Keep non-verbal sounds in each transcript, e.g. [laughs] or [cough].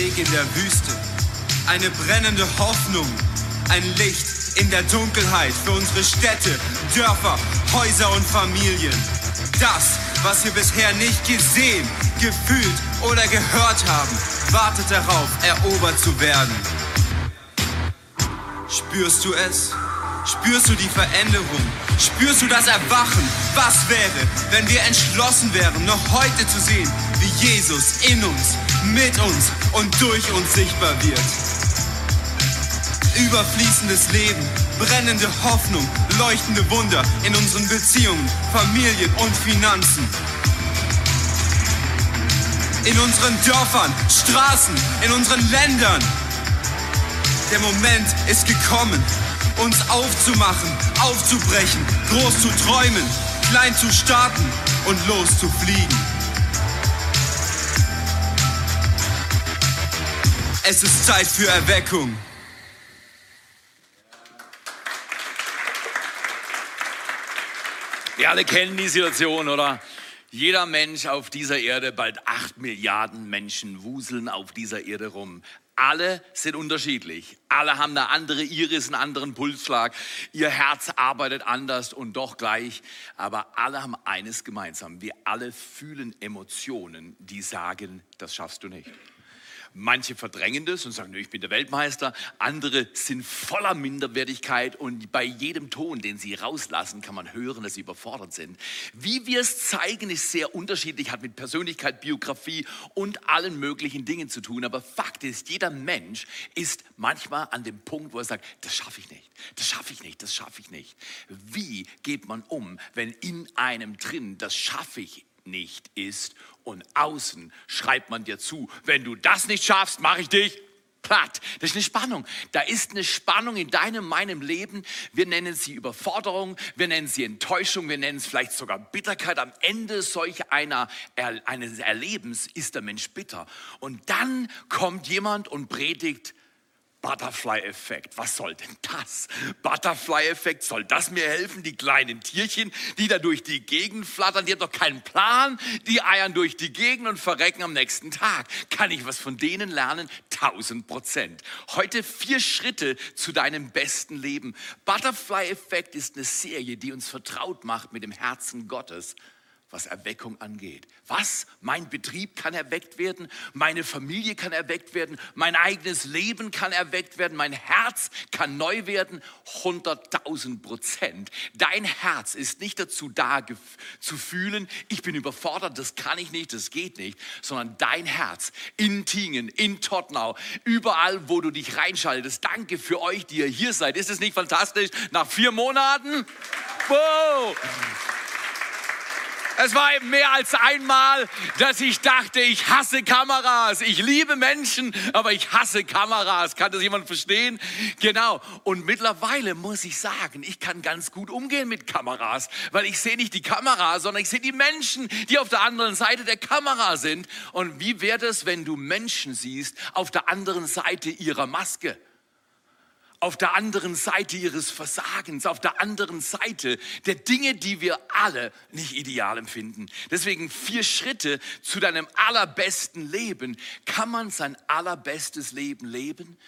Weg in der Wüste, eine brennende Hoffnung, ein Licht in der Dunkelheit für unsere Städte, Dörfer, Häuser und Familien. Das, was wir bisher nicht gesehen, gefühlt oder gehört haben, wartet darauf, erobert zu werden. Spürst du es? Spürst du die Veränderung? Spürst du das Erwachen? Was wäre, wenn wir entschlossen wären, noch heute zu sehen, wie Jesus in uns, mit uns und durch uns sichtbar wird? Überfließendes Leben, brennende Hoffnung, leuchtende Wunder in unseren Beziehungen, Familien und Finanzen. In unseren Dörfern, Straßen, in unseren Ländern. Der Moment ist gekommen, uns aufzumachen, aufzubrechen, groß zu träumen, klein zu starten und loszufliegen. Es ist Zeit für Erweckung. Wir alle kennen die Situation, oder? Jeder Mensch auf dieser Erde, bald acht Milliarden Menschen wuseln auf dieser Erde rum. Alle sind unterschiedlich. Alle haben eine andere Iris, einen anderen Pulsschlag. Ihr Herz arbeitet anders und doch gleich. Aber alle haben eines gemeinsam. Wir alle fühlen Emotionen, die sagen, das schaffst du nicht. Manche verdrängen das und sagen, ich bin der Weltmeister. Andere sind voller Minderwertigkeit und bei jedem Ton, den sie rauslassen, kann man hören, dass sie überfordert sind. Wie wir es zeigen, ist sehr unterschiedlich, hat mit Persönlichkeit, Biografie und allen möglichen Dingen zu tun. Aber Fakt ist, jeder Mensch ist manchmal an dem Punkt, wo er sagt, das schaffe ich nicht, das schaffe ich nicht, das schaffe ich nicht. Wie geht man um, wenn in einem drin, das schaffe ich nicht ist und außen schreibt man dir zu, wenn du das nicht schaffst, mache ich dich platt. Das ist eine Spannung. Da ist eine Spannung in deinem, meinem Leben. Wir nennen sie Überforderung, wir nennen sie Enttäuschung, wir nennen es vielleicht sogar Bitterkeit. Am Ende solch einer, eines Erlebens ist der Mensch bitter. Und dann kommt jemand und predigt, Butterfly-Effekt. Was soll denn das? Butterfly-Effekt, soll das mir helfen? Die kleinen Tierchen, die da durch die Gegend flattern, die haben doch keinen Plan. Die eiern durch die Gegend und verrecken am nächsten Tag. Kann ich was von denen lernen? Tausend Prozent. Heute vier Schritte zu deinem besten Leben. Butterfly-Effekt ist eine Serie, die uns vertraut macht mit dem Herzen Gottes was Erweckung angeht. Was? Mein Betrieb kann erweckt werden, meine Familie kann erweckt werden, mein eigenes Leben kann erweckt werden, mein Herz kann neu werden. 100.000 Prozent. Dein Herz ist nicht dazu da zu fühlen, ich bin überfordert, das kann ich nicht, das geht nicht, sondern dein Herz in Tingen, in Tottenau, überall, wo du dich reinschaltest. Danke für euch, die ihr hier seid. Ist es nicht fantastisch? Nach vier Monaten? Wow! Es war eben mehr als einmal, dass ich dachte, ich hasse Kameras. Ich liebe Menschen, aber ich hasse Kameras. Kann das jemand verstehen? Genau. Und mittlerweile muss ich sagen, ich kann ganz gut umgehen mit Kameras, weil ich sehe nicht die Kamera, sondern ich sehe die Menschen, die auf der anderen Seite der Kamera sind. Und wie wäre es, wenn du Menschen siehst auf der anderen Seite ihrer Maske? Auf der anderen Seite ihres Versagens, auf der anderen Seite der Dinge, die wir alle nicht ideal empfinden. Deswegen vier Schritte zu deinem allerbesten Leben. Kann man sein allerbestes Leben leben?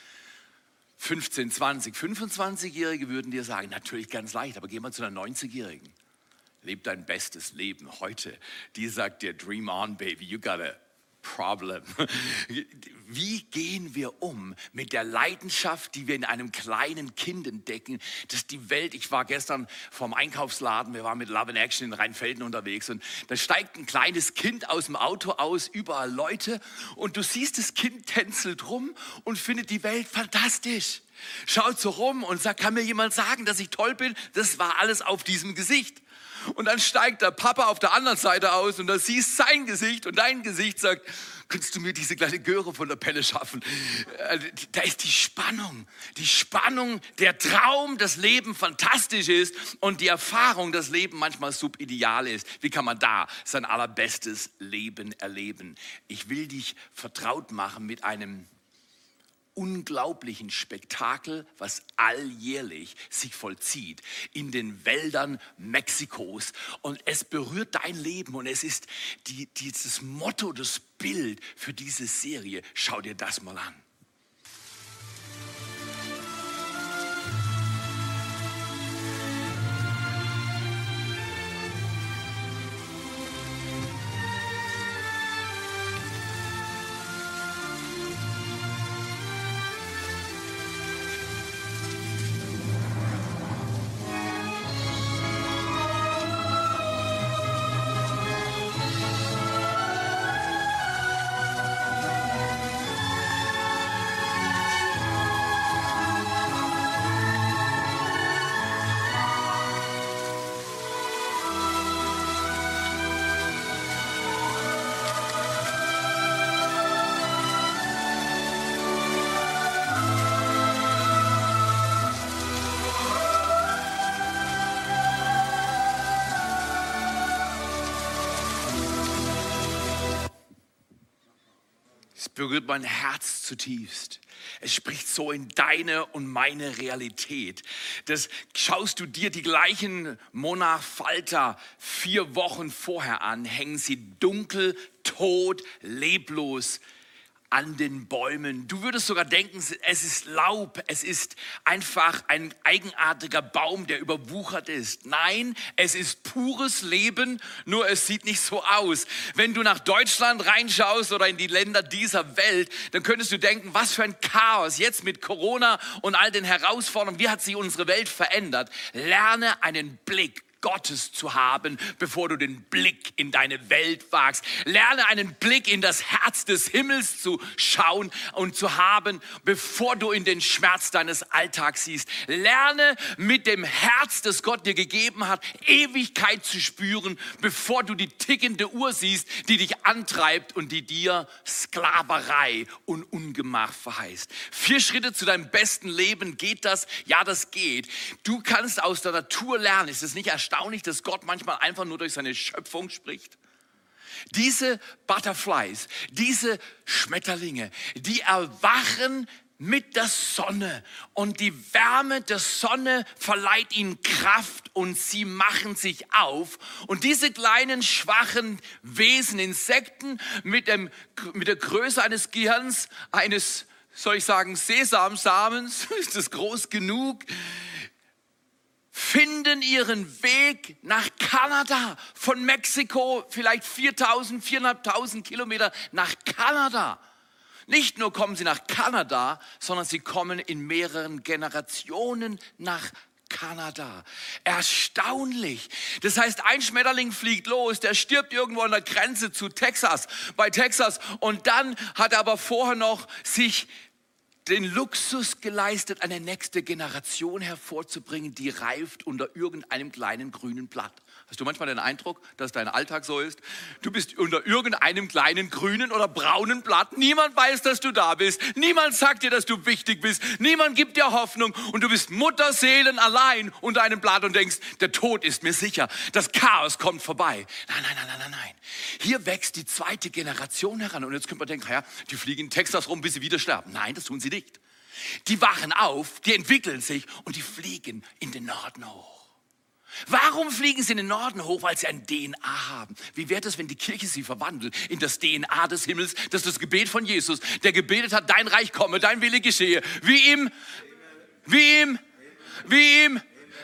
15, 20, 25-Jährige würden dir sagen, natürlich ganz leicht, aber geh mal zu einer 90-Jährigen. Leb dein bestes Leben heute. Die sagt dir, dream on, baby, you gotta Problem. [laughs] Wie gehen wir um mit der Leidenschaft, die wir in einem kleinen Kind entdecken, dass die Welt, ich war gestern vom Einkaufsladen, wir waren mit Love in Action in Rheinfelden unterwegs und da steigt ein kleines Kind aus dem Auto aus, überall Leute und du siehst, das Kind tänzelt rum und findet die Welt fantastisch. Schaut so rum und sagt, kann mir jemand sagen, dass ich toll bin? Das war alles auf diesem Gesicht. Und dann steigt der Papa auf der anderen Seite aus und da siehst sein Gesicht und dein Gesicht sagt, kannst du mir diese kleine Göre von der Pelle schaffen? Äh, da ist die Spannung, die Spannung, der Traum, das Leben fantastisch ist und die Erfahrung, dass Leben manchmal subideal ist. Wie kann man da sein allerbestes Leben erleben? Ich will dich vertraut machen mit einem unglaublichen Spektakel, was alljährlich sich vollzieht in den Wäldern Mexikos. Und es berührt dein Leben und es ist die, dieses Motto, das Bild für diese Serie. Schau dir das mal an. Berührt mein Herz zutiefst. Es spricht so in deine und meine Realität. Das schaust du dir die gleichen Monarch Falter vier Wochen vorher an, hängen sie dunkel, tot, leblos an den Bäumen. Du würdest sogar denken, es ist Laub, es ist einfach ein eigenartiger Baum, der überwuchert ist. Nein, es ist pures Leben, nur es sieht nicht so aus. Wenn du nach Deutschland reinschaust oder in die Länder dieser Welt, dann könntest du denken, was für ein Chaos jetzt mit Corona und all den Herausforderungen, wie hat sich unsere Welt verändert? Lerne einen Blick Gottes zu haben, bevor du den Blick in deine Welt wagst. Lerne einen Blick in das Herz des Himmels zu schauen und zu haben, bevor du in den Schmerz deines Alltags siehst. Lerne mit dem Herz, das Gott dir gegeben hat, Ewigkeit zu spüren, bevor du die tickende Uhr siehst, die dich antreibt und die dir Sklaverei und Ungemach verheißt. Vier Schritte zu deinem besten Leben. Geht das? Ja, das geht. Du kannst aus der Natur lernen. Ist es nicht erstaunlich? Erstaunlich, dass Gott manchmal einfach nur durch seine Schöpfung spricht? Diese Butterflies, diese Schmetterlinge, die erwachen mit der Sonne und die Wärme der Sonne verleiht ihnen Kraft und sie machen sich auf. Und diese kleinen schwachen Wesen, Insekten mit, dem, mit der Größe eines Gehirns, eines, soll ich sagen, Sesamsamens, [laughs] ist das groß genug? Finden ihren Weg nach Kanada. Von Mexiko vielleicht 4000, 4.500 Kilometer nach Kanada. Nicht nur kommen sie nach Kanada, sondern sie kommen in mehreren Generationen nach Kanada. Erstaunlich. Das heißt, ein Schmetterling fliegt los, der stirbt irgendwo an der Grenze zu Texas, bei Texas. Und dann hat er aber vorher noch sich den Luxus geleistet, eine nächste Generation hervorzubringen, die reift unter irgendeinem kleinen grünen Blatt. Hast du manchmal den Eindruck, dass dein Alltag so ist? Du bist unter irgendeinem kleinen grünen oder braunen Blatt. Niemand weiß, dass du da bist. Niemand sagt dir, dass du wichtig bist. Niemand gibt dir Hoffnung. Und du bist Mutterseelen allein unter einem Blatt und denkst, der Tod ist mir sicher. Das Chaos kommt vorbei. Nein, nein, nein, nein, nein, nein. Hier wächst die zweite Generation heran. Und jetzt könnte man denken, ja, die fliegen in Texas rum, bis sie wieder sterben. Nein, das tun sie nicht. Die wachen auf, die entwickeln sich und die fliegen in den Norden hoch. Warum fliegen sie in den Norden hoch? Weil sie ein DNA haben. Wie wäre es, wenn die Kirche sie verwandelt in das DNA des Himmels? Das ist das Gebet von Jesus, der gebetet hat, dein Reich komme, dein Wille geschehe. Wie ihm, wie ihm, wie ihm,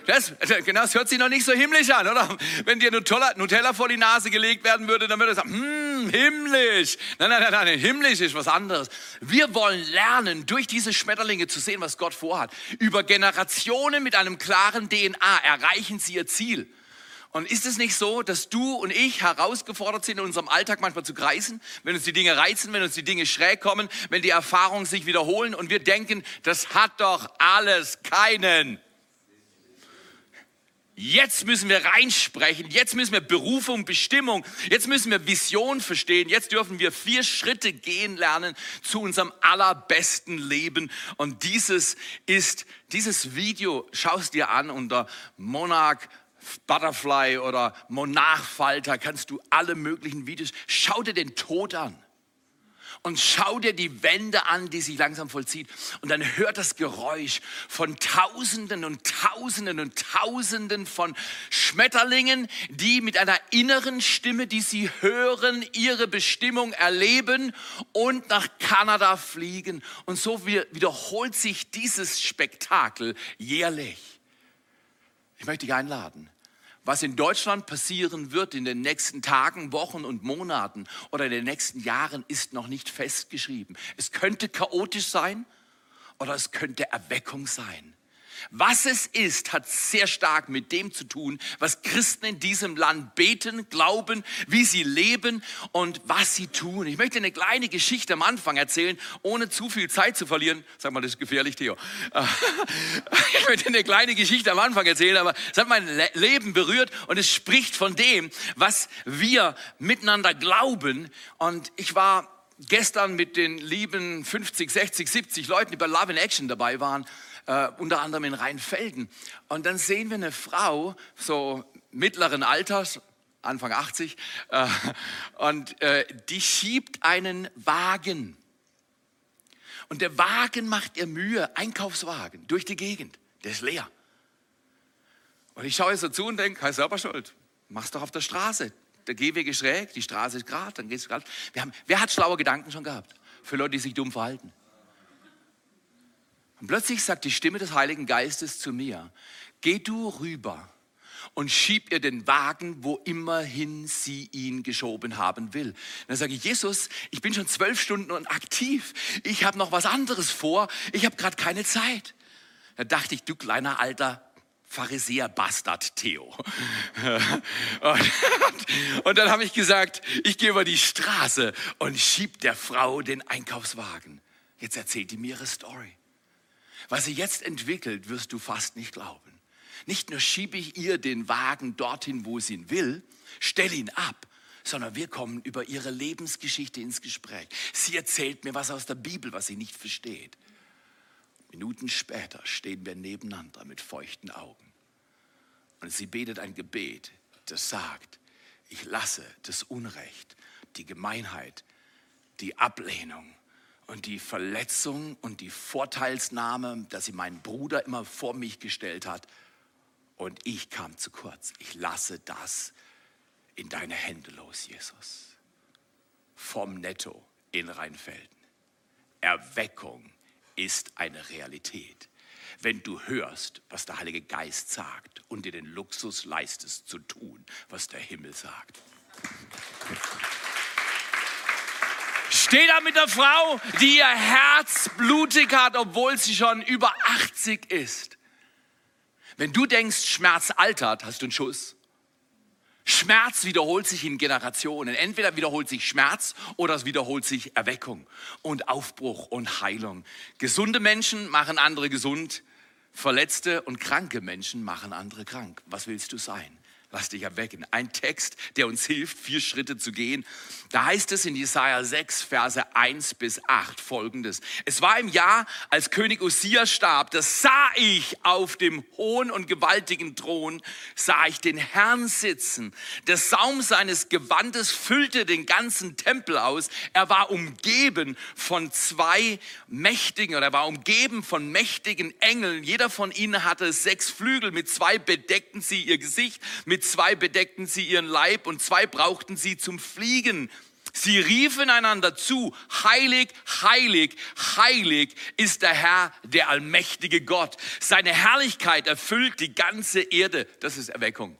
das, genau, das hört sich noch nicht so himmlisch an, oder? Wenn dir Nutella, Nutella vor die Nase gelegt werden würde, dann würde er sagen, hm, himmlisch. Nein, nein, nein, nein, himmlisch ist was anderes. Wir wollen lernen, durch diese Schmetterlinge zu sehen, was Gott vorhat. Über Generationen mit einem klaren DNA erreichen sie ihr Ziel. Und ist es nicht so, dass du und ich herausgefordert sind, in unserem Alltag manchmal zu kreisen, wenn uns die Dinge reizen, wenn uns die Dinge schräg kommen, wenn die Erfahrungen sich wiederholen und wir denken, das hat doch alles keinen Jetzt müssen wir reinsprechen. Jetzt müssen wir Berufung, Bestimmung. Jetzt müssen wir Vision verstehen. Jetzt dürfen wir vier Schritte gehen lernen zu unserem allerbesten Leben. Und dieses ist, dieses Video schaust dir an unter Monarch Butterfly oder Monarchfalter. Kannst du alle möglichen Videos. Schau dir den Tod an. Und schau dir die Wände an, die sich langsam vollzieht. Und dann hört das Geräusch von Tausenden und Tausenden und Tausenden von Schmetterlingen, die mit einer inneren Stimme, die sie hören, ihre Bestimmung erleben und nach Kanada fliegen. Und so wiederholt sich dieses Spektakel jährlich. Ich möchte dich einladen was in Deutschland passieren wird in den nächsten Tagen, Wochen und Monaten oder in den nächsten Jahren, ist noch nicht festgeschrieben. Es könnte chaotisch sein oder es könnte Erweckung sein. Was es ist, hat sehr stark mit dem zu tun, was Christen in diesem Land beten, glauben, wie sie leben und was sie tun. Ich möchte eine kleine Geschichte am Anfang erzählen, ohne zu viel Zeit zu verlieren. Sag mal, das ist gefährlich, Theo. [laughs] Ich möchte eine kleine Geschichte am Anfang erzählen, aber es hat mein Leben berührt und es spricht von dem, was wir miteinander glauben. Und ich war gestern mit den lieben 50, 60, 70 Leuten, die bei Love in Action dabei waren, äh, unter anderem in Rheinfelden. Und dann sehen wir eine Frau, so mittleren Alters, Anfang 80, äh, und äh, die schiebt einen Wagen. Und der Wagen macht ihr Mühe, Einkaufswagen, durch die Gegend. Der ist leer. Und ich schaue so zu und denke, hey, selber schuld. Mach's doch auf der Straße. Der Gehweg ist schräg, die Straße ist gerade, dann geht's gerade. wer hat schlaue Gedanken schon gehabt? Für Leute, die sich dumm verhalten. Und plötzlich sagt die Stimme des Heiligen Geistes zu mir, geh du rüber und schieb ihr den Wagen, wo immerhin sie ihn geschoben haben will. dann sage ich, Jesus, ich bin schon zwölf Stunden und aktiv. Ich habe noch was anderes vor. Ich habe gerade keine Zeit. Da dachte ich, du kleiner alter Pharisäer Bastard Theo. [laughs] Und, und dann habe ich gesagt, ich gehe über die Straße und schieb der Frau den Einkaufswagen. Jetzt erzählt die mir ihre Story. Was sie jetzt entwickelt, wirst du fast nicht glauben. Nicht nur schiebe ich ihr den Wagen dorthin, wo sie ihn will, stelle ihn ab, sondern wir kommen über ihre Lebensgeschichte ins Gespräch. Sie erzählt mir was aus der Bibel, was sie nicht versteht. Minuten später stehen wir nebeneinander mit feuchten Augen. Und sie betet ein Gebet, das sagt, ich lasse das Unrecht, die Gemeinheit, die Ablehnung, und die Verletzung und die Vorteilsnahme, dass sie meinen Bruder immer vor mich gestellt hat und ich kam zu kurz. Ich lasse das in deine Hände los, Jesus. Vom Netto in Rheinfelden. Erweckung ist eine Realität. Wenn du hörst, was der Heilige Geist sagt und dir den Luxus leistest zu tun, was der Himmel sagt. Steht da mit der Frau, die ihr Herz blutig hat, obwohl sie schon über 80 ist. Wenn du denkst, Schmerz altert, hast du einen Schuss. Schmerz wiederholt sich in Generationen. Entweder wiederholt sich Schmerz oder es wiederholt sich Erweckung und Aufbruch und Heilung. Gesunde Menschen machen andere gesund. Verletzte und kranke Menschen machen andere krank. Was willst du sein? Lass dich erwecken. Ein Text, der uns hilft, vier Schritte zu gehen. Da heißt es in Jesaja 6, Verse 1 bis 8 folgendes. Es war im Jahr, als König Usia starb, da sah ich auf dem hohen und gewaltigen Thron, sah ich den Herrn sitzen. Der Saum seines Gewandes füllte den ganzen Tempel aus. Er war umgeben von zwei mächtigen, oder er war umgeben von mächtigen Engeln. Jeder von ihnen hatte sechs Flügel. Mit zwei bedeckten sie ihr Gesicht. Mit mit zwei bedeckten sie ihren Leib und zwei brauchten sie zum Fliegen. Sie riefen einander zu, heilig, heilig, heilig ist der Herr, der allmächtige Gott. Seine Herrlichkeit erfüllt die ganze Erde. Das ist Erweckung.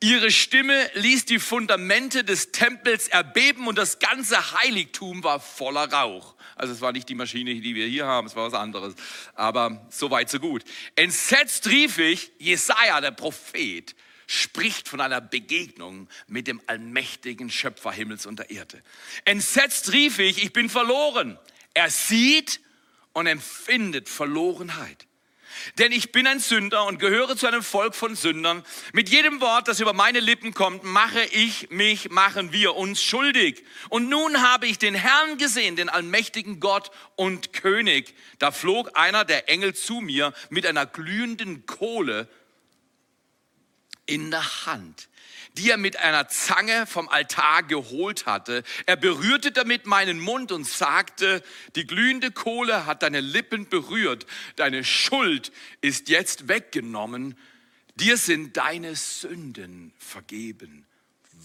Ihre Stimme ließ die Fundamente des Tempels erbeben und das ganze Heiligtum war voller Rauch. Also es war nicht die Maschine, die wir hier haben, es war was anderes. Aber so weit, so gut. Entsetzt rief ich, Jesaja, der Prophet, spricht von einer Begegnung mit dem allmächtigen Schöpfer Himmels und der Erde. Entsetzt rief ich, ich bin verloren. Er sieht und empfindet Verlorenheit. Denn ich bin ein Sünder und gehöre zu einem Volk von Sündern. Mit jedem Wort, das über meine Lippen kommt, mache ich mich, machen wir uns schuldig. Und nun habe ich den Herrn gesehen, den allmächtigen Gott und König. Da flog einer der Engel zu mir mit einer glühenden Kohle in der Hand, die er mit einer Zange vom Altar geholt hatte. Er berührte damit meinen Mund und sagte, die glühende Kohle hat deine Lippen berührt, deine Schuld ist jetzt weggenommen, dir sind deine Sünden vergeben.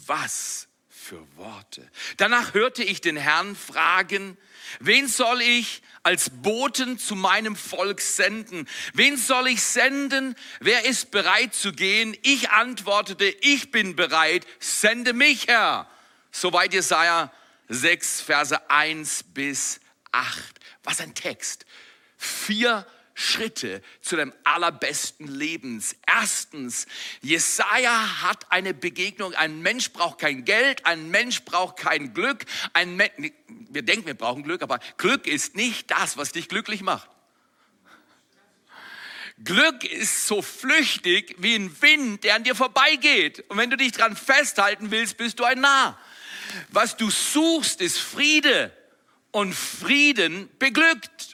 Was für Worte. Danach hörte ich den Herrn fragen, wen soll ich als Boten zu meinem Volk senden? Wen soll ich senden? Wer ist bereit zu gehen? Ich antwortete, ich bin bereit, sende mich, Herr. Soweit Jesaja 6, Verse 1 bis 8. Was ein Text. Vier Schritte zu dem allerbesten Lebens. Erstens, Jesaja hat eine Begegnung. Ein Mensch braucht kein Geld, ein Mensch braucht kein Glück. Ein Men wir denken, wir brauchen Glück, aber Glück ist nicht das, was dich glücklich macht. Glück ist so flüchtig wie ein Wind, der an dir vorbeigeht. Und wenn du dich dran festhalten willst, bist du ein Narr. Was du suchst, ist Friede. Und Frieden beglückt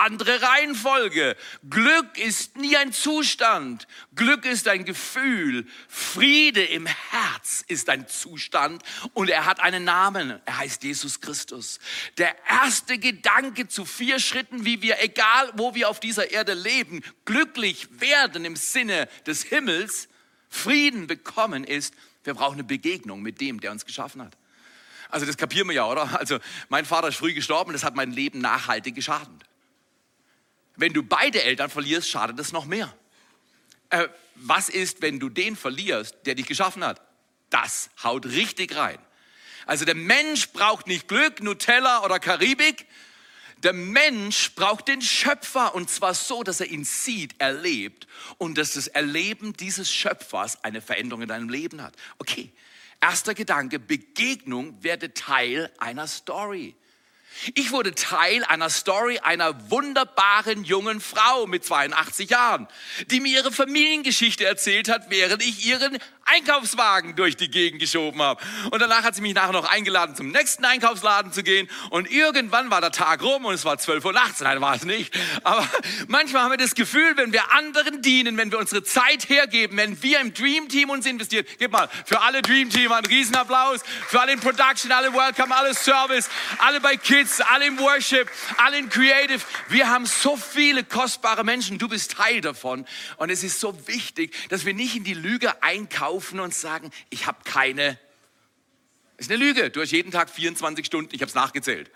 andere Reihenfolge. Glück ist nie ein Zustand. Glück ist ein Gefühl. Friede im Herz ist ein Zustand und er hat einen Namen. Er heißt Jesus Christus. Der erste Gedanke zu vier Schritten, wie wir, egal wo wir auf dieser Erde leben, glücklich werden im Sinne des Himmels, Frieden bekommen ist, wir brauchen eine Begegnung mit dem, der uns geschaffen hat. Also das kapieren wir ja, oder? Also mein Vater ist früh gestorben, das hat mein Leben nachhaltig geschadet. Wenn du beide Eltern verlierst, schadet es noch mehr. Äh, was ist, wenn du den verlierst, der dich geschaffen hat? Das haut richtig rein. Also der Mensch braucht nicht Glück, Nutella oder Karibik. Der Mensch braucht den Schöpfer und zwar so, dass er ihn sieht, erlebt und dass das Erleben dieses Schöpfers eine Veränderung in deinem Leben hat. Okay, erster Gedanke, Begegnung werde Teil einer Story. Ich wurde Teil einer Story einer wunderbaren jungen Frau mit 82 Jahren, die mir ihre Familiengeschichte erzählt hat, während ich ihren Einkaufswagen durch die Gegend geschoben habe. Und danach hat sie mich nachher noch eingeladen, zum nächsten Einkaufsladen zu gehen. Und irgendwann war der Tag rum und es war 12 Uhr nachts. Nein, war es nicht. Aber manchmal haben wir das Gefühl, wenn wir anderen dienen, wenn wir unsere Zeit hergeben, wenn wir im Dream Team uns investieren. Gib mal für alle Dream Team einen Riesenapplaus. Für alle in Production, alle Welcome, alle Service, alle bei Kids, alle im Worship, alle in Creative. Wir haben so viele kostbare Menschen. Du bist Teil davon. Und es ist so wichtig, dass wir nicht in die Lüge einkaufen kaufen und sagen, ich habe keine. Das ist eine Lüge. Du hast jeden Tag 24 Stunden, ich habe es nachgezählt.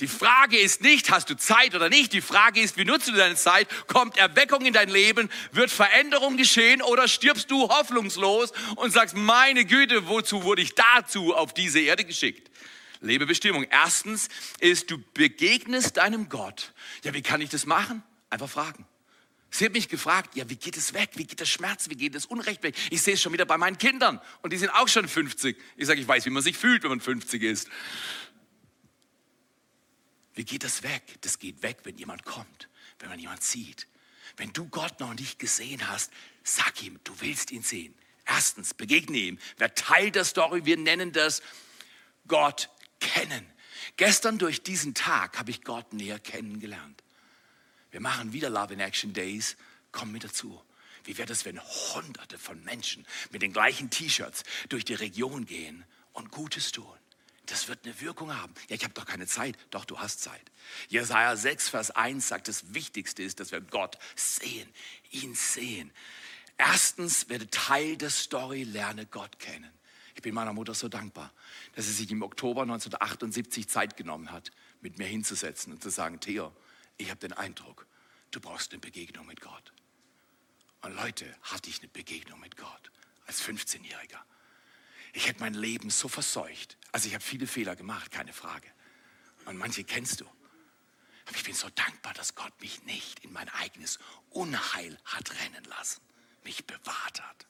Die Frage ist nicht, hast du Zeit oder nicht? Die Frage ist, wie nutzt du deine Zeit? Kommt Erweckung in dein Leben? Wird Veränderung geschehen? Oder stirbst du hoffnungslos und sagst, meine Güte, wozu wurde ich dazu auf diese Erde geschickt? Lebebestimmung. Erstens ist, du begegnest deinem Gott. Ja, wie kann ich das machen? Einfach fragen. Sie hat mich gefragt, ja, wie geht es weg? Wie geht der Schmerz? Wie geht das Unrecht weg? Ich sehe es schon wieder bei meinen Kindern und die sind auch schon 50. Ich sage, ich weiß, wie man sich fühlt, wenn man 50 ist. Wie geht das weg? Das geht weg, wenn jemand kommt, wenn man jemand sieht. Wenn du Gott noch nicht gesehen hast, sag ihm, du willst ihn sehen. Erstens, begegne ihm. Wer Teil der Story, wir nennen das Gott kennen. Gestern durch diesen Tag habe ich Gott näher kennengelernt. Wir machen wieder Love in Action Days. Komm mit dazu. Wie wäre es, wenn Hunderte von Menschen mit den gleichen T-Shirts durch die Region gehen und Gutes tun? Das wird eine Wirkung haben. Ja, ich habe doch keine Zeit. Doch, du hast Zeit. Jesaja 6, Vers 1 sagt, das Wichtigste ist, dass wir Gott sehen, ihn sehen. Erstens werde Teil der Story, lerne Gott kennen. Ich bin meiner Mutter so dankbar, dass sie sich im Oktober 1978 Zeit genommen hat, mit mir hinzusetzen und zu sagen, Theo, ich habe den Eindruck, du brauchst eine Begegnung mit Gott. Und Leute, hatte ich eine Begegnung mit Gott als 15-Jähriger. Ich hätte mein Leben so verseucht. Also ich habe viele Fehler gemacht, keine Frage. Und manche kennst du. Aber ich bin so dankbar, dass Gott mich nicht in mein eigenes Unheil hat rennen lassen, mich bewahrt hat.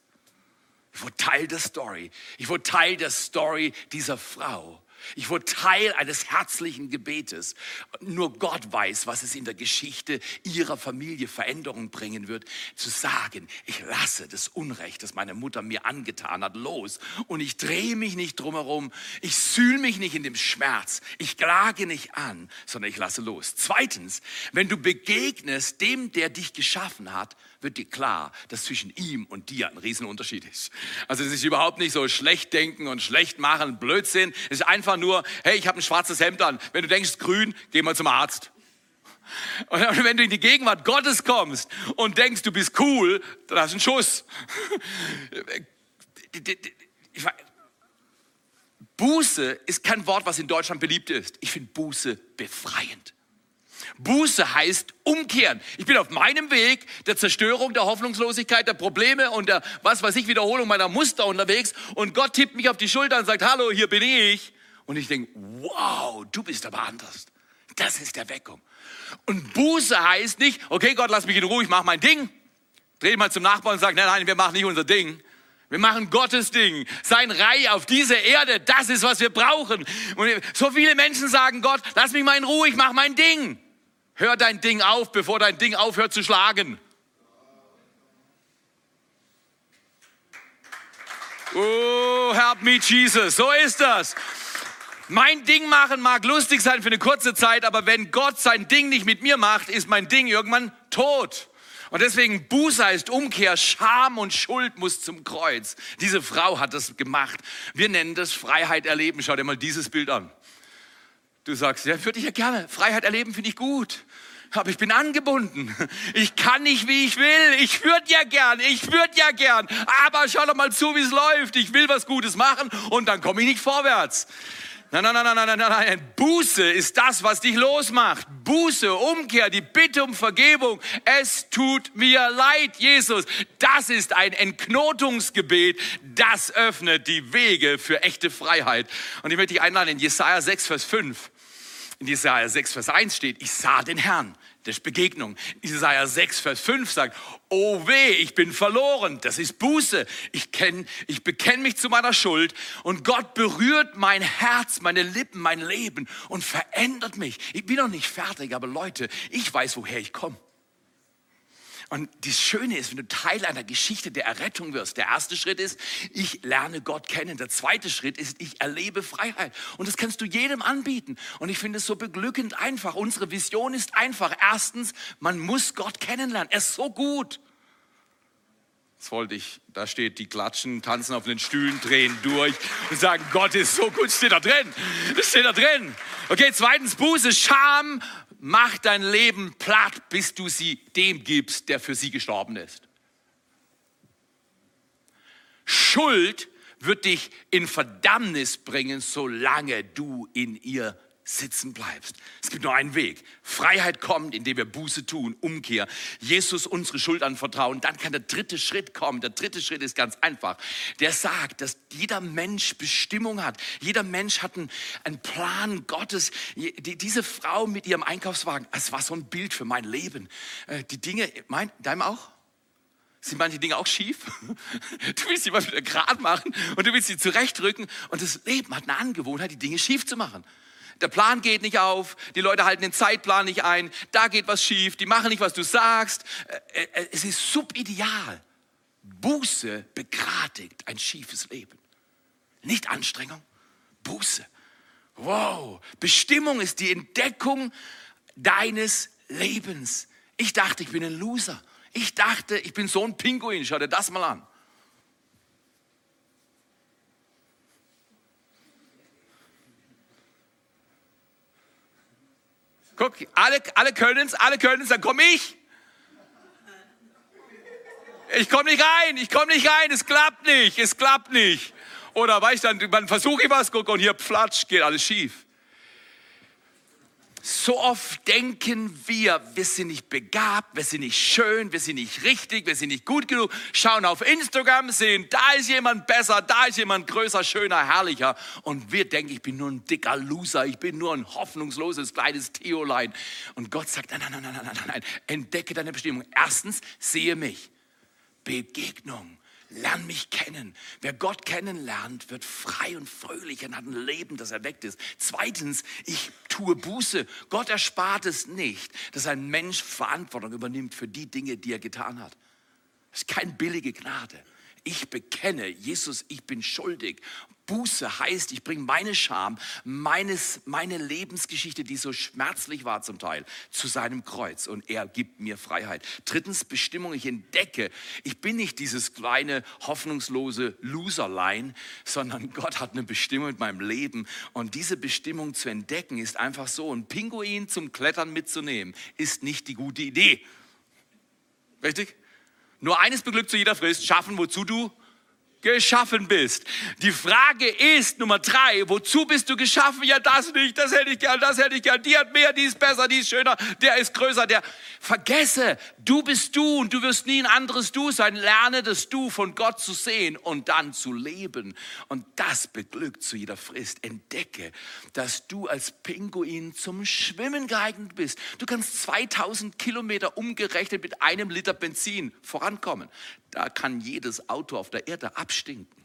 Ich wurde Teil der Story. Ich wurde Teil der Story dieser Frau. Ich wurde Teil eines herzlichen Gebetes. Nur Gott weiß, was es in der Geschichte ihrer Familie Veränderung bringen wird. Zu sagen, ich lasse das Unrecht, das meine Mutter mir angetan hat, los. Und ich drehe mich nicht drumherum. Ich sühl mich nicht in dem Schmerz. Ich klage nicht an, sondern ich lasse los. Zweitens, wenn du begegnest dem, der dich geschaffen hat, wird dir klar, dass zwischen ihm und dir ein Riesenunterschied ist. Also es ist überhaupt nicht so schlecht denken und schlecht machen, Blödsinn. Es ist einfach nur, hey, ich habe ein schwarzes Hemd an. Wenn du denkst, grün, geh mal zum Arzt. Und wenn du in die Gegenwart Gottes kommst und denkst, du bist cool, dann hast du einen Schuss. [laughs] Buße ist kein Wort, was in Deutschland beliebt ist. Ich finde Buße befreiend. Buße heißt umkehren. Ich bin auf meinem Weg der Zerstörung, der Hoffnungslosigkeit, der Probleme und der, was weiß ich, Wiederholung meiner Muster unterwegs und Gott tippt mich auf die Schulter und sagt, hallo, hier bin ich. Und ich denke, wow, du bist aber anders. Das ist Erweckung. Und Buße heißt nicht, okay Gott, lass mich in Ruhe, ich mach mein Ding. Dreh mal zum Nachbarn und sag, nein, nein, wir machen nicht unser Ding. Wir machen Gottes Ding. Sein Reih auf dieser Erde, das ist, was wir brauchen. Und so viele Menschen sagen Gott, lass mich mal in Ruhe, ich mach mein Ding. Hör dein Ding auf, bevor dein Ding aufhört zu schlagen. Oh, help me, Jesus. So ist das. Mein Ding machen mag lustig sein für eine kurze Zeit, aber wenn Gott sein Ding nicht mit mir macht, ist mein Ding irgendwann tot. Und deswegen Buße heißt Umkehr, Scham und Schuld muss zum Kreuz. Diese Frau hat das gemacht. Wir nennen das Freiheit erleben. Schau dir mal dieses Bild an. Du sagst, ja, würde ich ja gerne. Freiheit erleben finde ich gut. Aber ich bin angebunden. Ich kann nicht, wie ich will. Ich würde ja gern, ich würde ja gern. Aber schau doch mal zu, wie es läuft. Ich will was Gutes machen und dann komme ich nicht vorwärts. Nein, nein, nein, nein, nein, nein, nein. Buße ist das, was dich losmacht. Buße, Umkehr, die Bitte um Vergebung. Es tut mir leid, Jesus. Das ist ein Entknotungsgebet. Das öffnet die Wege für echte Freiheit. Und ich möchte dich einladen in Jesaja 6, Vers 5. In Jesaja 6, Vers 1 steht, ich sah den Herrn. Das ist Begegnung. Jesaja 6, Vers 5 sagt, oh weh, ich bin verloren. Das ist Buße. Ich, kenn, ich bekenne mich zu meiner Schuld und Gott berührt mein Herz, meine Lippen, mein Leben und verändert mich. Ich bin noch nicht fertig, aber Leute, ich weiß, woher ich komme. Und das Schöne ist, wenn du Teil einer Geschichte der Errettung wirst, der erste Schritt ist, ich lerne Gott kennen. Der zweite Schritt ist, ich erlebe Freiheit. Und das kannst du jedem anbieten. Und ich finde es so beglückend einfach. Unsere Vision ist einfach. Erstens, man muss Gott kennenlernen. Er ist so gut. Das wollte ich, da steht, die klatschen, tanzen auf den Stühlen, drehen durch und sagen, Gott ist so gut, steht da drin. Das steht da drin. Okay, zweitens, Buße, Scham mach dein Leben platt, bis du sie dem gibst, der für sie gestorben ist. Schuld wird dich in Verdammnis bringen, solange du in ihr sitzen bleibst. Es gibt nur einen Weg. Freiheit kommt, indem wir Buße tun, Umkehr, Jesus unsere Schuld anvertrauen. Dann kann der dritte Schritt kommen. Der dritte Schritt ist ganz einfach. Der sagt, dass jeder Mensch Bestimmung hat. Jeder Mensch hat einen, einen Plan Gottes. Die, diese Frau mit ihrem Einkaufswagen, es war so ein Bild für mein Leben. Äh, die Dinge, mein, deinem auch? Sind manche Dinge auch schief? [laughs] Du willst sie mal wieder gerade machen und du willst sie zurechtrücken. Und das Leben hat eine Angewohnheit, die Dinge schief zu machen. Der Plan geht nicht auf, die Leute halten den Zeitplan nicht ein, da geht was schief, die machen nicht, was du sagst. Äh, äh, es ist subideal. Buße begradigt ein schiefes Leben. Nicht Anstrengung, Buße. Wow, Bestimmung ist die Entdeckung deines Lebens. Ich dachte, ich bin ein Loser. Ich dachte, ich bin so ein Pinguin. Schau dir das mal an. Guck, alle, alle können es, alle können es, dann komme ich. Ich komme nicht rein, ich komme nicht rein, es klappt nicht, es klappt nicht. Oder weißt du, dann, dann versuche ich was, guck, und hier platsch, geht alles schief. So oft denken wir, wir sind nicht begabt, wir sind nicht schön, wir sind nicht richtig, wir sind nicht gut genug. Schauen auf Instagram, sehen, da ist jemand besser, da ist jemand größer, schöner, herrlicher. Und wir denken, ich bin nur ein dicker Loser, ich bin nur ein hoffnungsloses kleines Theolein. Und Gott sagt, nein, nein, nein, nein, nein, nein, entdecke deine Bestimmung. Erstens, sehe mich. Begegnung lern mich kennen. Wer Gott kennenlernt, wird frei und fröhlich und hat ein Leben, das erweckt ist. Zweitens, ich tue Buße. Gott erspart es nicht, dass ein Mensch Verantwortung übernimmt für die Dinge, die er getan hat. Das ist keine billige Gnade. Ich bekenne, Jesus, ich bin schuldig. Buße heißt, ich bringe meine Scham, meines, meine Lebensgeschichte, die so schmerzlich war zum Teil, zu seinem Kreuz und er gibt mir Freiheit. Drittens Bestimmung, ich entdecke, ich bin nicht dieses kleine, hoffnungslose Loserlein, sondern [laughs] Gott hat eine Bestimmung in meinem Leben und diese Bestimmung zu entdecken ist einfach so. Ein Pinguin zum Klettern mitzunehmen, ist nicht die gute Idee. Richtig? Nur eines beglückt zu jeder Frist, schaffen, wozu du geschaffen bist. Die Frage ist Nummer drei, wozu bist du geschaffen? Ja, das nicht, das hätte ich gern, das hätte ich gern. Die hat mehr, die ist besser, die ist schöner, der ist größer, der. Vergesse, du bist du und du wirst nie ein anderes Du sein. Lerne das Du von Gott zu sehen und dann zu leben. Und das beglückt zu jeder Frist. Entdecke, dass du als Pinguin zum Schwimmen geeignet bist. Du kannst 2000 Kilometer umgerechnet mit einem Liter Benzin vorankommen. Da kann jedes Auto auf der Erde abstinken.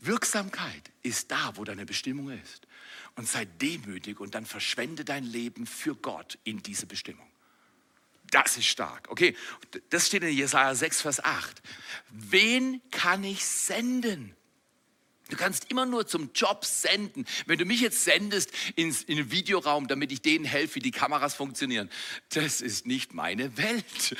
Wirksamkeit ist da, wo deine Bestimmung ist. Und sei demütig und dann verschwende dein Leben für Gott in diese Bestimmung. Das ist stark. Okay, das steht in Jesaja 6, Vers 8. Wen kann ich senden? Du kannst immer nur zum Job senden. Wenn du mich jetzt sendest ins, in den Videoraum, damit ich denen helfe, wie die Kameras funktionieren, das ist nicht meine Welt.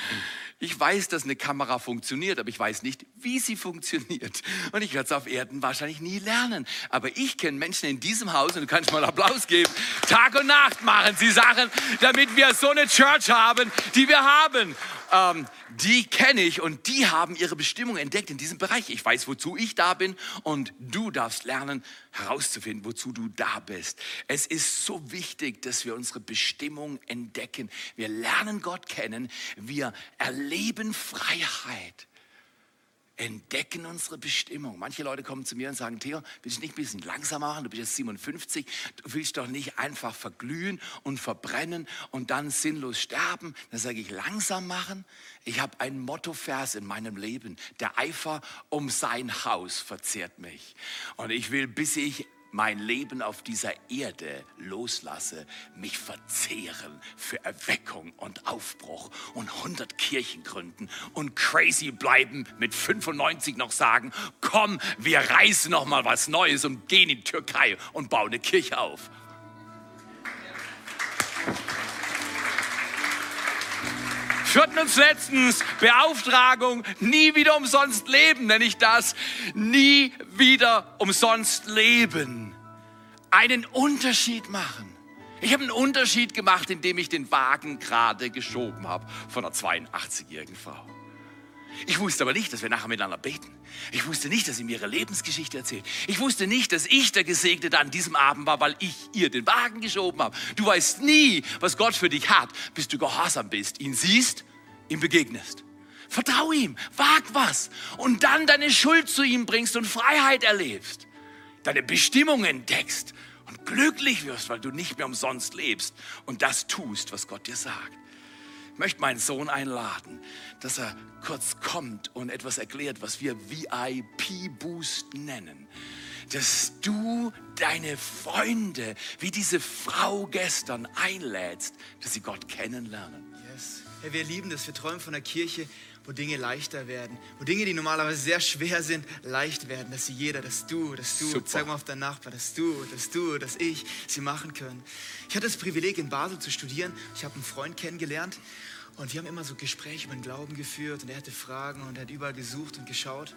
Ich weiß, dass eine Kamera funktioniert, aber ich weiß nicht, wie sie funktioniert. Und ich werde es auf Erden wahrscheinlich nie lernen. Aber ich kenne Menschen in diesem Haus, und du kannst mal Applaus geben, Tag und Nacht machen sie Sachen, damit wir so eine Church haben, die wir haben ähm, die kenne ich und die haben ihre Bestimmung entdeckt in diesem Bereich. Ich weiß, wozu ich da bin und du darfst lernen herauszufinden, wozu du da bist. Es ist so wichtig, dass wir unsere Bestimmung entdecken. Wir lernen Gott kennen, wir erleben Freiheit entdecken unsere Bestimmung. Manche Leute kommen zu mir und sagen, Theo, willst du nicht ein bisschen langsamer machen? Du bist jetzt 57, du willst doch nicht einfach verglühen und verbrennen und dann sinnlos sterben. Dann sage ich, langsam machen. Ich habe ein Mottovers in meinem Leben. Der Eifer um sein Haus verzehrt mich. Und ich will, bis ich mein Leben auf dieser Erde loslasse, mich verzehren für Erweckung und Aufbruch und 100 Kirchen gründen und crazy bleiben, mit 95 noch sagen, komm, wir reißen noch mal was Neues und gehen in die Türkei und bauen eine Kirche auf. Viertens und letztens, Beauftragung, nie wieder umsonst leben, nenne ich das. Nie wieder umsonst leben. Einen Unterschied machen. Ich habe einen Unterschied gemacht, indem ich den Wagen gerade geschoben habe von einer 82-jährigen Frau. Ich wusste aber nicht, dass wir nachher miteinander beten. Ich wusste nicht, dass sie mir ihre Lebensgeschichte erzählt. Ich wusste nicht, dass ich der Gesegnete an diesem Abend war, weil ich ihr den Wagen geschoben habe. Du weißt nie, was Gott für dich hat, bis du gehorsam bist, ihn siehst, ihm begegnest. Vertrau ihm, wag was und dann deine Schuld zu ihm bringst und Freiheit erlebst. Deine Bestimmung entdeckst und glücklich wirst, weil du nicht mehr umsonst lebst und das tust, was Gott dir sagt. Ich möchte meinen Sohn einladen, dass er kurz kommt und etwas erklärt, was wir VIP-Boost nennen. Dass du deine Freunde, wie diese Frau gestern, einlädst, dass sie Gott kennenlernen. Yes. Herr, wir lieben das. Wir träumen von einer Kirche, wo Dinge leichter werden, wo Dinge, die normalerweise sehr schwer sind, leicht werden, dass sie jeder, dass du, dass du, Super. zeig mal auf deinen Nachbar, dass du, dass du, dass ich sie machen können. Ich hatte das Privileg, in Basel zu studieren. Ich habe einen Freund kennengelernt und wir haben immer so Gespräche über den Glauben geführt und er hatte Fragen und er hat überall gesucht und geschaut.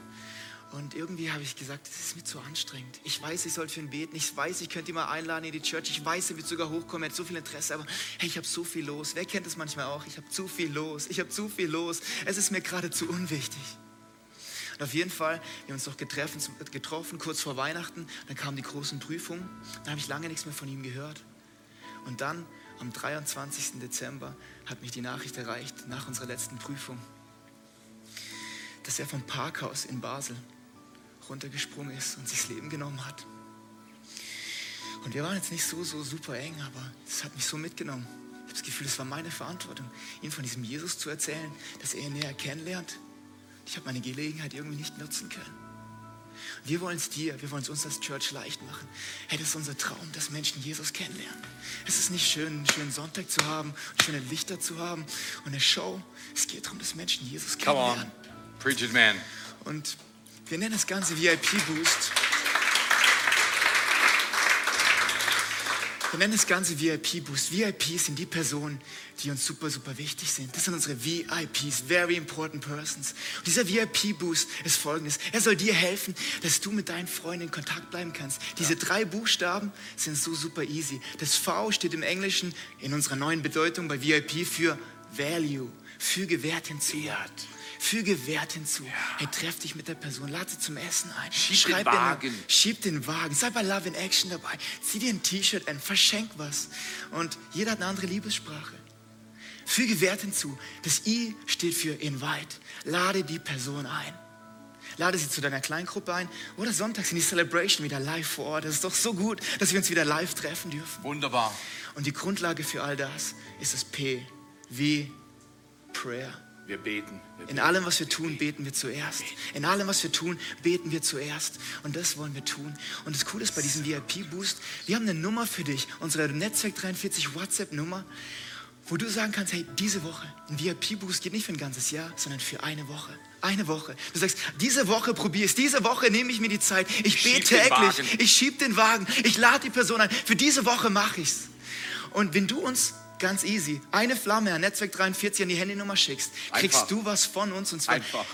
Und irgendwie habe ich gesagt, das ist mir zu anstrengend. Ich weiß, ich sollte für ihn beten. Ich weiß, ich könnte ihn mal einladen in die Church. Ich weiß, er wird sogar hochkommen. Er hat so viel Interesse. Aber hey, ich habe so viel los. Wer kennt das manchmal auch? Ich habe zu viel los. Ich habe zu viel los. Es ist mir gerade zu unwichtig. Und auf jeden Fall, wir haben uns doch getroffen, getroffen kurz vor Weihnachten. Dann kamen die großen Prüfungen. Dann habe ich lange nichts mehr von ihm gehört. Und dann, am 23. Dezember, hat mich die Nachricht erreicht, nach unserer letzten Prüfung, dass er vom Parkhaus in Basel runtergesprungen ist und sich das Leben genommen hat. Und wir waren jetzt nicht so, so super eng, aber es hat mich so mitgenommen. Ich habe das Gefühl, es war meine Verantwortung, ihm von diesem Jesus zu erzählen, dass er ihn näher kennenlernt. Ich habe meine Gelegenheit irgendwie nicht nutzen können. Wir wollen es dir, wir wollen es uns als Church leicht machen. Hey, das ist unser Traum, dass Menschen Jesus kennenlernen. Es ist nicht schön, einen schönen Sonntag zu haben, schöne Lichter zu haben und eine Show. Es geht darum, dass Menschen Jesus kennenlernen. Come on, preach it, man. Und wir nennen das Ganze VIP-Boost. Wir nennen das Ganze VIP-Boost. VIPs sind die Personen, die uns super, super wichtig sind. Das sind unsere VIPs, Very Important Persons. Und dieser VIP-Boost ist folgendes. Er soll dir helfen, dass du mit deinen Freunden in Kontakt bleiben kannst. Diese drei Buchstaben sind so super easy. Das V steht im Englischen in unserer neuen Bedeutung bei VIP für Value. Füge Wert hinzu. Wert. Füge Wert hinzu. Ja. Hey, treff dich mit der Person, lade sie zum Essen ein. Schieb Schreib den Wagen. Den, schieb den Wagen. Sei bei Love in Action dabei. Zieh dir ein T-Shirt an, verschenk was. Und jeder hat eine andere Liebessprache. Füge Wert hinzu. Das I steht für Invite. Lade die Person ein. Lade sie zu deiner Kleingruppe ein oder sonntags in die Celebration wieder live vor Ort. Das ist doch so gut, dass wir uns wieder live treffen dürfen. Wunderbar. Und die Grundlage für all das ist das P wie Prayer. Wir beten. Wir In allem, was wir tun, beten wir zuerst. In allem, was wir tun, beten wir zuerst. Und das wollen wir tun. Und das Coole ist bei diesem VIP-Boost, wir haben eine Nummer für dich, unsere Netzwerk 43 WhatsApp-Nummer, wo du sagen kannst, hey, diese Woche, ein VIP-Boost geht nicht für ein ganzes Jahr, sondern für eine Woche. Eine Woche. Du sagst, diese Woche probiere ich diese Woche nehme ich mir die Zeit, ich bete täglich, ich schiebe den Wagen, ich lade die Person ein. Für diese Woche mache ich's. Und wenn du uns Ganz easy. Eine Flamme an Netzwerk 43 an die Handynummer schickst, kriegst Einfach. du was von uns und zwar Einfach.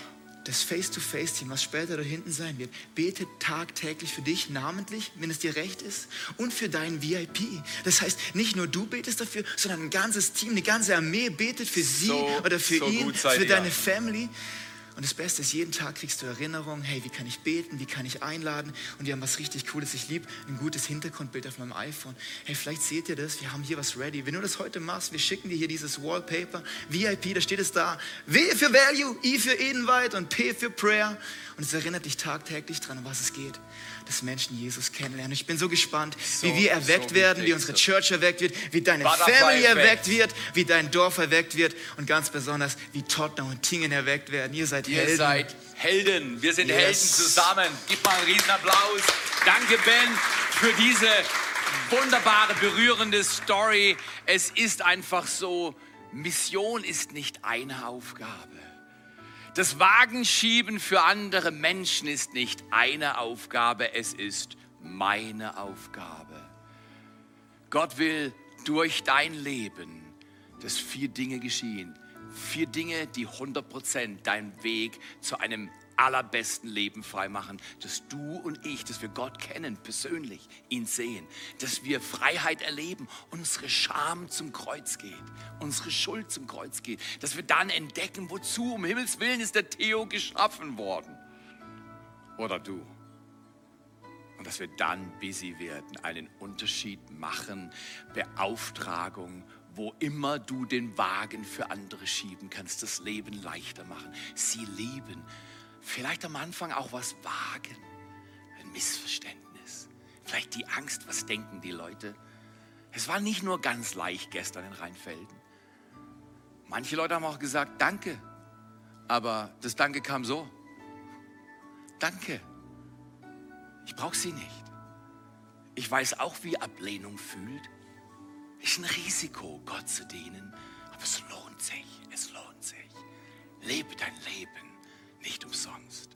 das Face-to-Face-Team, was später da hinten sein wird, betet tagtäglich für dich namentlich, wenn es dir recht ist, und für deinen VIP. Das heißt, nicht nur du betest dafür, sondern ein ganzes Team, eine ganze Armee betet für sie so, oder für so ihn, für deine Family. Und das Beste ist, jeden Tag kriegst du Erinnerungen, hey, wie kann ich beten, wie kann ich einladen? Und wir haben was richtig Cooles. Ich liebe ein gutes Hintergrundbild auf meinem iPhone. Hey, vielleicht seht ihr das, wir haben hier was ready. Wenn du das heute machst, wir schicken dir hier dieses Wallpaper, VIP, da steht es da. W für Value, I für Invite und P für Prayer. Und es erinnert dich tagtäglich dran, um was es geht dass Menschen Jesus kennenlernen. Ich bin so gespannt, so, wie wir erweckt so werden, wie unsere Church erweckt wird, wie deine Family erweckt wird, wie dein Dorf erweckt wird und ganz besonders, wie Tottenham und Tingen erweckt werden. Ihr seid Ihr Helden. Ihr seid Helden. Wir sind yes. Helden zusammen. Gib mal einen riesen Applaus. Danke, Ben, für diese wunderbare, berührende Story. Es ist einfach so, Mission ist nicht eine Aufgabe. Das Wagenschieben für andere Menschen ist nicht eine Aufgabe, es ist meine Aufgabe. Gott will durch dein Leben, dass vier Dinge geschehen. Vier Dinge, die 100% deinen Weg zu einem allerbesten Leben freimachen, dass du und ich, dass wir Gott kennen, persönlich, ihn sehen, dass wir Freiheit erleben, unsere Scham zum Kreuz geht, unsere Schuld zum Kreuz geht, dass wir dann entdecken, wozu um Himmels Willen ist der Theo geschaffen worden. Oder du. Und dass wir dann busy werden, einen Unterschied machen, Beauftragung, wo immer du den Wagen für andere schieben kannst, das Leben leichter machen, sie lieben, Vielleicht am Anfang auch was wagen. Ein Missverständnis. Vielleicht die Angst, was denken die Leute. Es war nicht nur ganz leicht gestern in Rheinfelden. Manche Leute haben auch gesagt, danke. Aber das Danke kam so. Danke. Ich brauche sie nicht. Ich weiß auch, wie Ablehnung fühlt. Ist ein Risiko, Gott zu dienen. Aber es lohnt sich. Es lohnt sich. Lebe nicht umsonst.